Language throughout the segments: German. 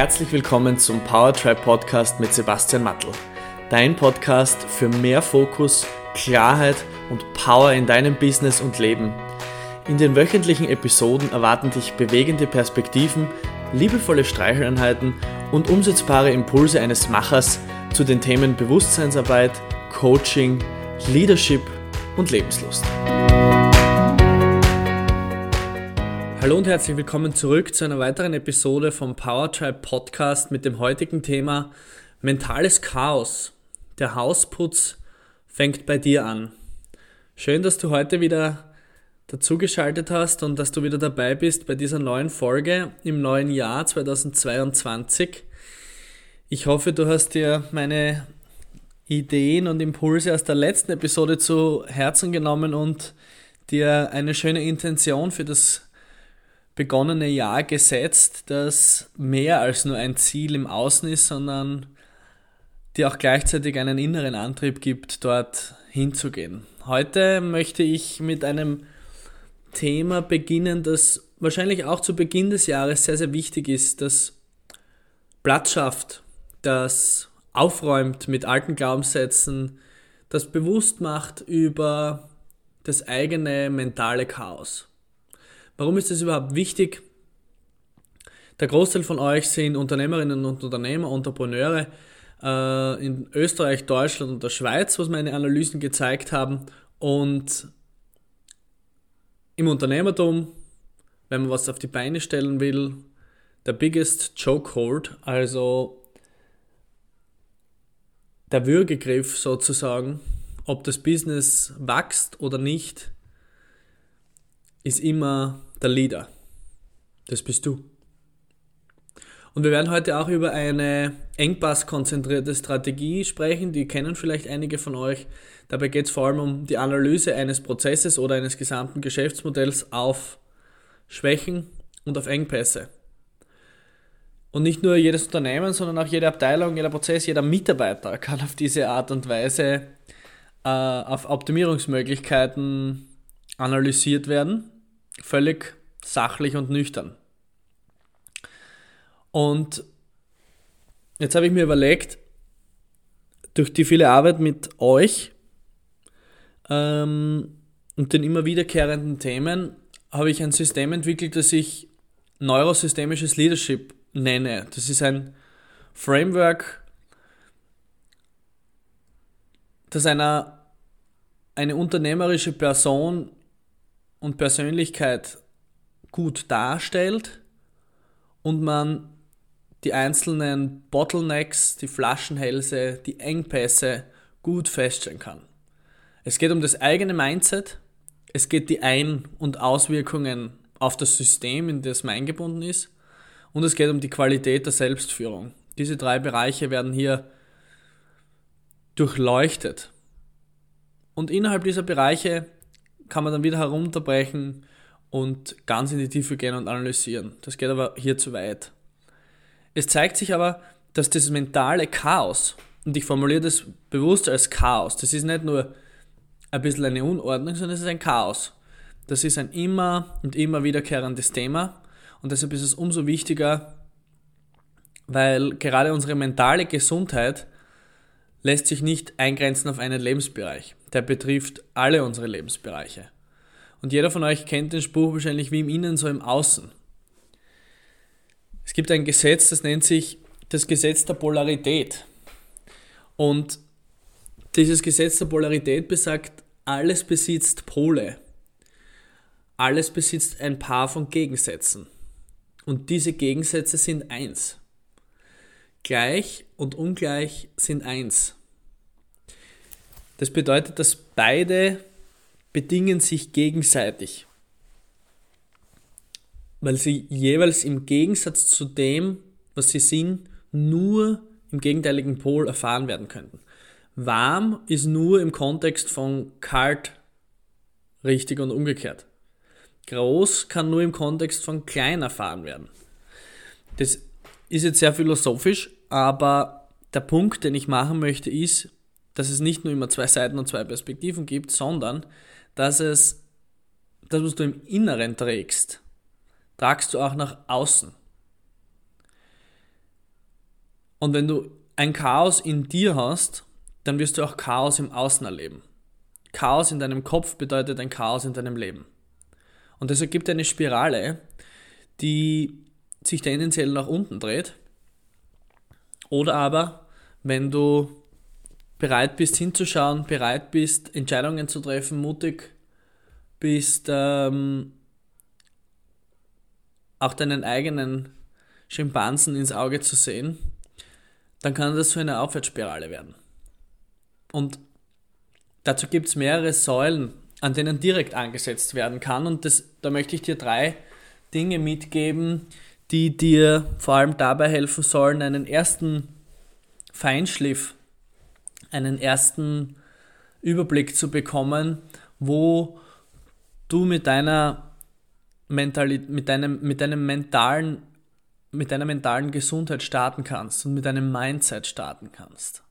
Herzlich willkommen zum Powertribe Podcast mit Sebastian Mattel. Dein Podcast für mehr Fokus, Klarheit und Power in deinem Business und Leben. In den wöchentlichen Episoden erwarten dich bewegende Perspektiven, liebevolle Streicheleinheiten und umsetzbare Impulse eines Machers zu den Themen Bewusstseinsarbeit, Coaching, Leadership und Lebenslust. Hallo und herzlich willkommen zurück zu einer weiteren Episode vom Powertribe Podcast mit dem heutigen Thema Mentales Chaos. Der Hausputz fängt bei dir an. Schön, dass du heute wieder dazugeschaltet hast und dass du wieder dabei bist bei dieser neuen Folge im neuen Jahr 2022. Ich hoffe, du hast dir meine Ideen und Impulse aus der letzten Episode zu Herzen genommen und dir eine schöne Intention für das begonnene Jahr gesetzt, das mehr als nur ein Ziel im Außen ist, sondern dir auch gleichzeitig einen inneren Antrieb gibt, dort hinzugehen. Heute möchte ich mit einem Thema beginnen, das wahrscheinlich auch zu Beginn des Jahres sehr, sehr wichtig ist, das Platz schafft, das aufräumt mit alten Glaubenssätzen, das bewusst macht über das eigene mentale Chaos. Warum ist das überhaupt wichtig? Der Großteil von euch sind Unternehmerinnen und Unternehmer, Entrepreneure äh, in Österreich, Deutschland und der Schweiz, was meine Analysen gezeigt haben. Und im Unternehmertum, wenn man was auf die Beine stellen will, der biggest chokehold, also der Würgegriff sozusagen, ob das Business wächst oder nicht, ist immer der Leader. Das bist du. Und wir werden heute auch über eine engpasskonzentrierte Strategie sprechen, die kennen vielleicht einige von euch. Dabei geht es vor allem um die Analyse eines Prozesses oder eines gesamten Geschäftsmodells auf Schwächen und auf Engpässe. Und nicht nur jedes Unternehmen, sondern auch jede Abteilung, jeder Prozess, jeder Mitarbeiter kann auf diese Art und Weise äh, auf Optimierungsmöglichkeiten analysiert werden völlig sachlich und nüchtern. Und jetzt habe ich mir überlegt, durch die viele Arbeit mit euch ähm, und den immer wiederkehrenden Themen habe ich ein System entwickelt, das ich neurosystemisches Leadership nenne. Das ist ein Framework, das einer, eine unternehmerische Person und Persönlichkeit gut darstellt und man die einzelnen Bottlenecks, die Flaschenhälse, die Engpässe gut feststellen kann. Es geht um das eigene Mindset, es geht die Ein- und Auswirkungen auf das System, in das man eingebunden ist, und es geht um die Qualität der Selbstführung. Diese drei Bereiche werden hier durchleuchtet. Und innerhalb dieser Bereiche kann man dann wieder herunterbrechen und ganz in die Tiefe gehen und analysieren. Das geht aber hier zu weit. Es zeigt sich aber, dass das mentale Chaos, und ich formuliere das bewusst als Chaos, das ist nicht nur ein bisschen eine Unordnung, sondern es ist ein Chaos. Das ist ein immer und immer wiederkehrendes Thema und deshalb ist es umso wichtiger, weil gerade unsere mentale Gesundheit lässt sich nicht eingrenzen auf einen Lebensbereich der betrifft alle unsere Lebensbereiche. Und jeder von euch kennt den Spruch wahrscheinlich wie im Innen, so im Außen. Es gibt ein Gesetz, das nennt sich das Gesetz der Polarität. Und dieses Gesetz der Polarität besagt, alles besitzt Pole. Alles besitzt ein Paar von Gegensätzen. Und diese Gegensätze sind eins. Gleich und ungleich sind eins. Das bedeutet, dass beide bedingen sich gegenseitig, weil sie jeweils im Gegensatz zu dem, was sie sind, nur im gegenteiligen Pol erfahren werden könnten. Warm ist nur im Kontext von kalt richtig und umgekehrt. Groß kann nur im Kontext von klein erfahren werden. Das ist jetzt sehr philosophisch, aber der Punkt, den ich machen möchte, ist, dass es nicht nur immer zwei Seiten und zwei Perspektiven gibt, sondern dass es das, was du im Inneren trägst, tragst du auch nach außen. Und wenn du ein Chaos in dir hast, dann wirst du auch Chaos im Außen erleben. Chaos in deinem Kopf bedeutet ein Chaos in deinem Leben. Und das ergibt eine Spirale, die sich tendenziell nach unten dreht. Oder aber, wenn du bereit bist hinzuschauen, bereit bist, Entscheidungen zu treffen, mutig bist, ähm, auch deinen eigenen Schimpansen ins Auge zu sehen, dann kann das so eine Aufwärtsspirale werden. Und dazu gibt es mehrere Säulen, an denen direkt angesetzt werden kann. Und das, da möchte ich dir drei Dinge mitgeben, die dir vor allem dabei helfen sollen, einen ersten Feinschliff, einen ersten Überblick zu bekommen, wo du mit deiner Mentalität, mit deinem, mit deinem mentalen, mit deiner mentalen Gesundheit starten kannst und mit deinem Mindset starten kannst.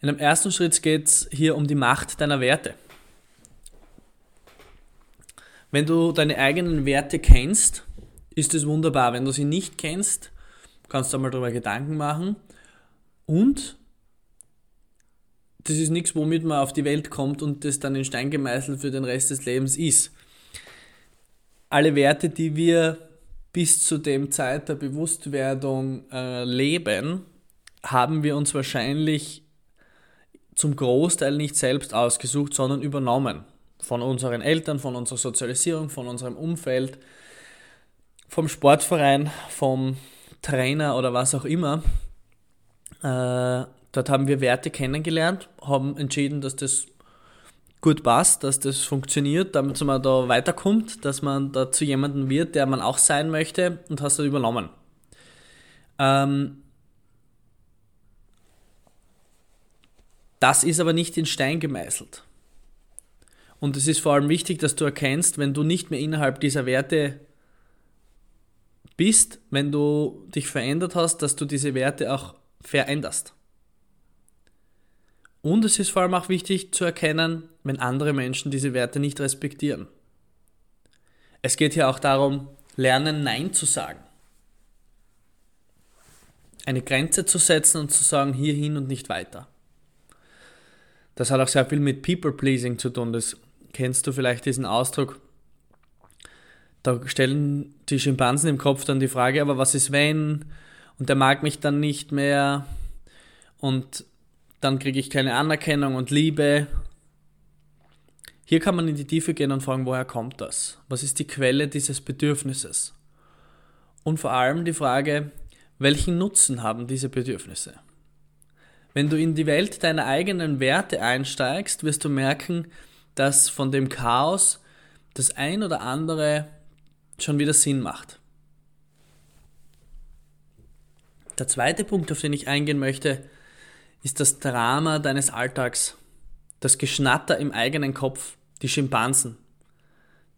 In dem ersten Schritt geht es hier um die Macht deiner Werte. Wenn du deine eigenen Werte kennst, ist es wunderbar. Wenn du sie nicht kennst, kannst du einmal darüber Gedanken machen. Und das ist nichts, womit man auf die Welt kommt und das dann in Stein gemeißelt für den Rest des Lebens ist. Alle Werte, die wir bis zu dem Zeit der Bewusstwerdung äh, leben, haben wir uns wahrscheinlich zum Großteil nicht selbst ausgesucht, sondern übernommen. Von unseren Eltern, von unserer Sozialisierung, von unserem Umfeld, vom Sportverein, vom Trainer oder was auch immer. Äh, dort haben wir Werte kennengelernt, haben entschieden, dass das gut passt, dass das funktioniert, damit man da weiterkommt, dass man da zu jemandem wird, der man auch sein möchte und hast das übernommen. Ähm, Das ist aber nicht in Stein gemeißelt. Und es ist vor allem wichtig, dass du erkennst, wenn du nicht mehr innerhalb dieser Werte bist, wenn du dich verändert hast, dass du diese Werte auch veränderst. Und es ist vor allem auch wichtig zu erkennen, wenn andere Menschen diese Werte nicht respektieren. Es geht hier auch darum, lernen Nein zu sagen. Eine Grenze zu setzen und zu sagen, hierhin und nicht weiter. Das hat auch sehr viel mit People-Pleasing zu tun. Das kennst du vielleicht diesen Ausdruck. Da stellen die Schimpansen im Kopf dann die Frage, aber was ist wenn? Und der mag mich dann nicht mehr und dann kriege ich keine Anerkennung und Liebe. Hier kann man in die Tiefe gehen und fragen, woher kommt das? Was ist die Quelle dieses Bedürfnisses? Und vor allem die Frage, welchen Nutzen haben diese Bedürfnisse? Wenn du in die Welt deiner eigenen Werte einsteigst, wirst du merken, dass von dem Chaos das ein oder andere schon wieder Sinn macht. Der zweite Punkt, auf den ich eingehen möchte, ist das Drama deines Alltags, das Geschnatter im eigenen Kopf, die Schimpansen,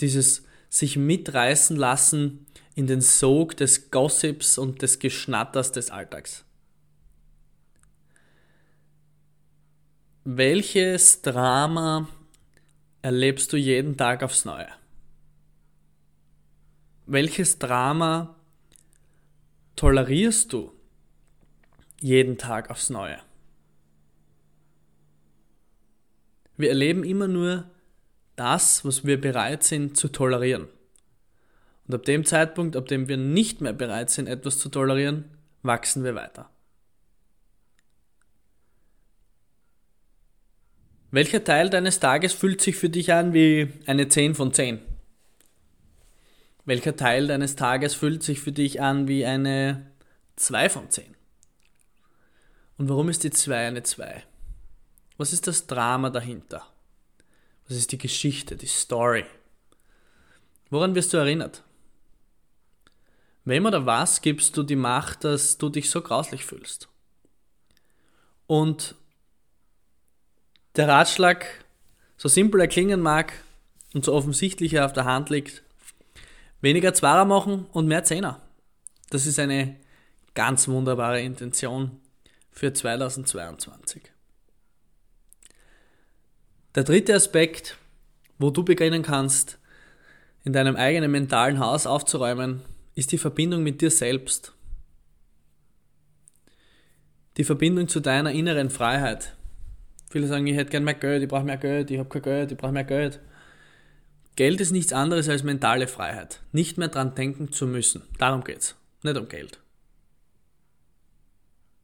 dieses sich mitreißen lassen in den Sog des Gossips und des Geschnatters des Alltags. Welches Drama erlebst du jeden Tag aufs Neue? Welches Drama tolerierst du jeden Tag aufs Neue? Wir erleben immer nur das, was wir bereit sind zu tolerieren. Und ab dem Zeitpunkt, ab dem wir nicht mehr bereit sind, etwas zu tolerieren, wachsen wir weiter. Welcher Teil deines Tages fühlt sich für dich an wie eine 10 von 10? Welcher Teil deines Tages fühlt sich für dich an wie eine 2 von 10? Und warum ist die 2 eine 2? Was ist das Drama dahinter? Was ist die Geschichte, die Story? Woran wirst du erinnert? Wem oder was gibst du die Macht, dass du dich so grauslich fühlst? Und der Ratschlag, so simpel er klingen mag und so offensichtlich er auf der Hand liegt, weniger Zwarer machen und mehr Zehner. Das ist eine ganz wunderbare Intention für 2022. Der dritte Aspekt, wo du beginnen kannst, in deinem eigenen mentalen Haus aufzuräumen, ist die Verbindung mit dir selbst. die Verbindung zu deiner inneren Freiheit. Viele sagen, ich hätte gern mehr Geld, ich brauche mehr Geld, ich habe kein Geld, ich brauche mehr Geld. Geld ist nichts anderes als mentale Freiheit. Nicht mehr dran denken zu müssen. Darum geht's. Nicht um Geld.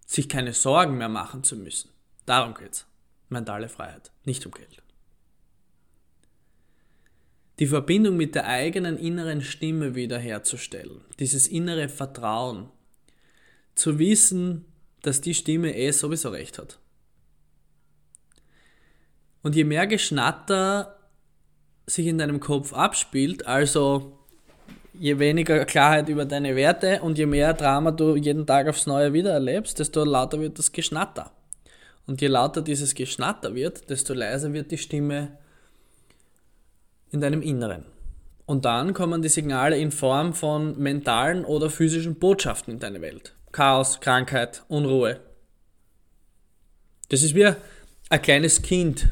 Sich keine Sorgen mehr machen zu müssen. Darum geht's. Mentale Freiheit. Nicht um Geld. Die Verbindung mit der eigenen inneren Stimme wiederherzustellen. Dieses innere Vertrauen. Zu wissen, dass die Stimme eh sowieso recht hat. Und je mehr Geschnatter sich in deinem Kopf abspielt, also je weniger Klarheit über deine Werte und je mehr Drama du jeden Tag aufs Neue wieder erlebst, desto lauter wird das Geschnatter. Und je lauter dieses Geschnatter wird, desto leiser wird die Stimme in deinem Inneren. Und dann kommen die Signale in Form von mentalen oder physischen Botschaften in deine Welt. Chaos, Krankheit, Unruhe. Das ist wie ein kleines Kind.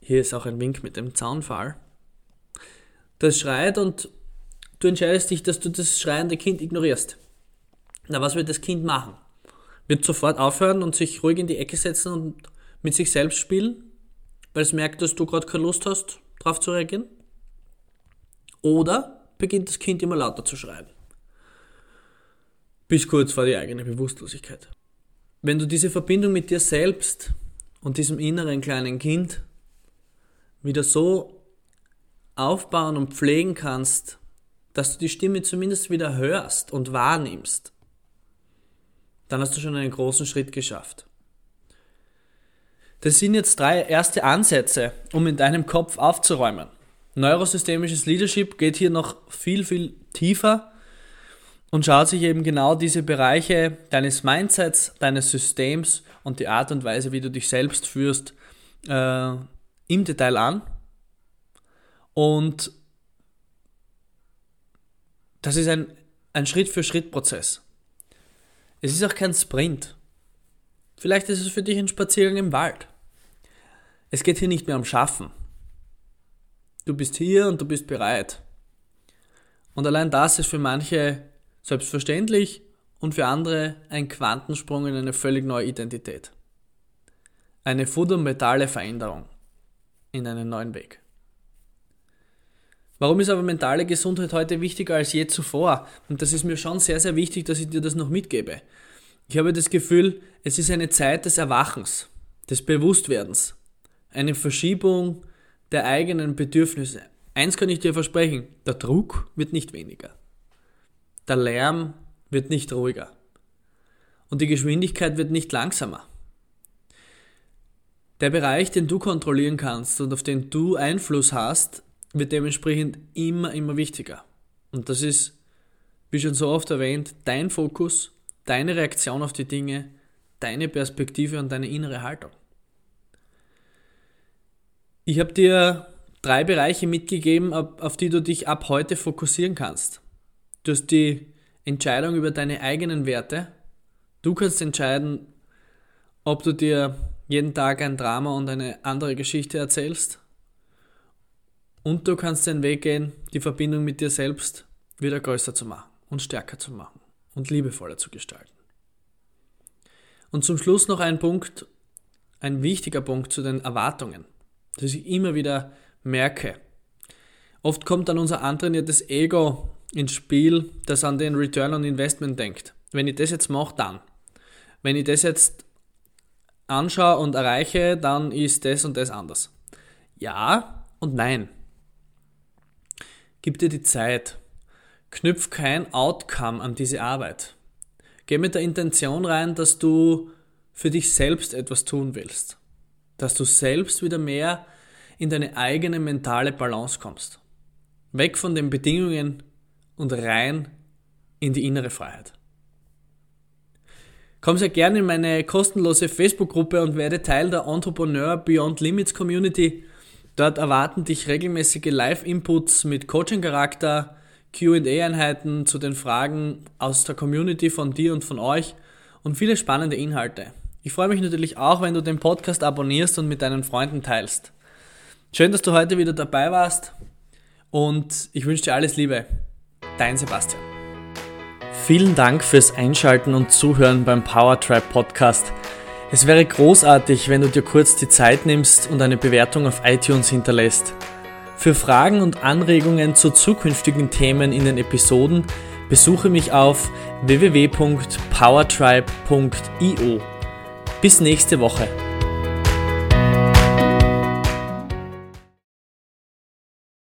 Hier ist auch ein Wink mit dem Zaunfall das schreit und du entscheidest dich, dass du das schreiende Kind ignorierst. Na, was wird das Kind machen? Wird sofort aufhören und sich ruhig in die Ecke setzen und mit sich selbst spielen, weil es merkt, dass du gerade keine Lust hast, darauf zu reagieren? Oder beginnt das Kind immer lauter zu schreien? Bis kurz vor die eigene Bewusstlosigkeit. Wenn du diese Verbindung mit dir selbst und diesem inneren kleinen Kind wieder so aufbauen und pflegen kannst, dass du die Stimme zumindest wieder hörst und wahrnimmst, dann hast du schon einen großen Schritt geschafft. Das sind jetzt drei erste Ansätze, um in deinem Kopf aufzuräumen. Neurosystemisches Leadership geht hier noch viel, viel tiefer und schaut sich eben genau diese Bereiche deines Mindsets, deines Systems und die Art und Weise, wie du dich selbst führst, äh, im Detail an und das ist ein, ein Schritt-für-Schritt-Prozess. Es ist auch kein Sprint. Vielleicht ist es für dich ein Spaziergang im Wald. Es geht hier nicht mehr um Schaffen. Du bist hier und du bist bereit. Und allein das ist für manche selbstverständlich und für andere ein Quantensprung in eine völlig neue Identität. Eine fundamentale Veränderung in einen neuen Weg. Warum ist aber mentale Gesundheit heute wichtiger als je zuvor? Und das ist mir schon sehr, sehr wichtig, dass ich dir das noch mitgebe. Ich habe das Gefühl, es ist eine Zeit des Erwachens, des Bewusstwerdens, eine Verschiebung der eigenen Bedürfnisse. Eins kann ich dir versprechen, der Druck wird nicht weniger. Der Lärm wird nicht ruhiger. Und die Geschwindigkeit wird nicht langsamer. Der Bereich, den du kontrollieren kannst und auf den du Einfluss hast, wird dementsprechend immer, immer wichtiger. Und das ist, wie schon so oft erwähnt, dein Fokus, deine Reaktion auf die Dinge, deine Perspektive und deine innere Haltung. Ich habe dir drei Bereiche mitgegeben, auf die du dich ab heute fokussieren kannst. Du hast die Entscheidung über deine eigenen Werte. Du kannst entscheiden, ob du dir jeden Tag ein Drama und eine andere Geschichte erzählst und du kannst den Weg gehen, die Verbindung mit dir selbst wieder größer zu machen und stärker zu machen und liebevoller zu gestalten. Und zum Schluss noch ein Punkt, ein wichtiger Punkt zu den Erwartungen, dass ich immer wieder merke. Oft kommt dann unser antrainiertes Ego ins Spiel, das an den Return on Investment denkt. Wenn ich das jetzt mache, dann. Wenn ich das jetzt anschaue und erreiche, dann ist das und das anders. Ja und nein. Gib dir die Zeit. Knüpf kein Outcome an diese Arbeit. Geh mit der Intention rein, dass du für dich selbst etwas tun willst. Dass du selbst wieder mehr in deine eigene mentale Balance kommst. Weg von den Bedingungen und rein in die innere Freiheit. Komm sehr gerne in meine kostenlose Facebook-Gruppe und werde Teil der Entrepreneur Beyond Limits Community. Dort erwarten dich regelmäßige Live-Inputs mit Coaching-Charakter, QA-Einheiten zu den Fragen aus der Community von dir und von euch und viele spannende Inhalte. Ich freue mich natürlich auch, wenn du den Podcast abonnierst und mit deinen Freunden teilst. Schön, dass du heute wieder dabei warst und ich wünsche dir alles Liebe. Dein Sebastian. Vielen Dank fürs Einschalten und Zuhören beim Powertribe Podcast. Es wäre großartig, wenn du dir kurz die Zeit nimmst und eine Bewertung auf iTunes hinterlässt. Für Fragen und Anregungen zu zukünftigen Themen in den Episoden besuche mich auf www.powertribe.io. Bis nächste Woche.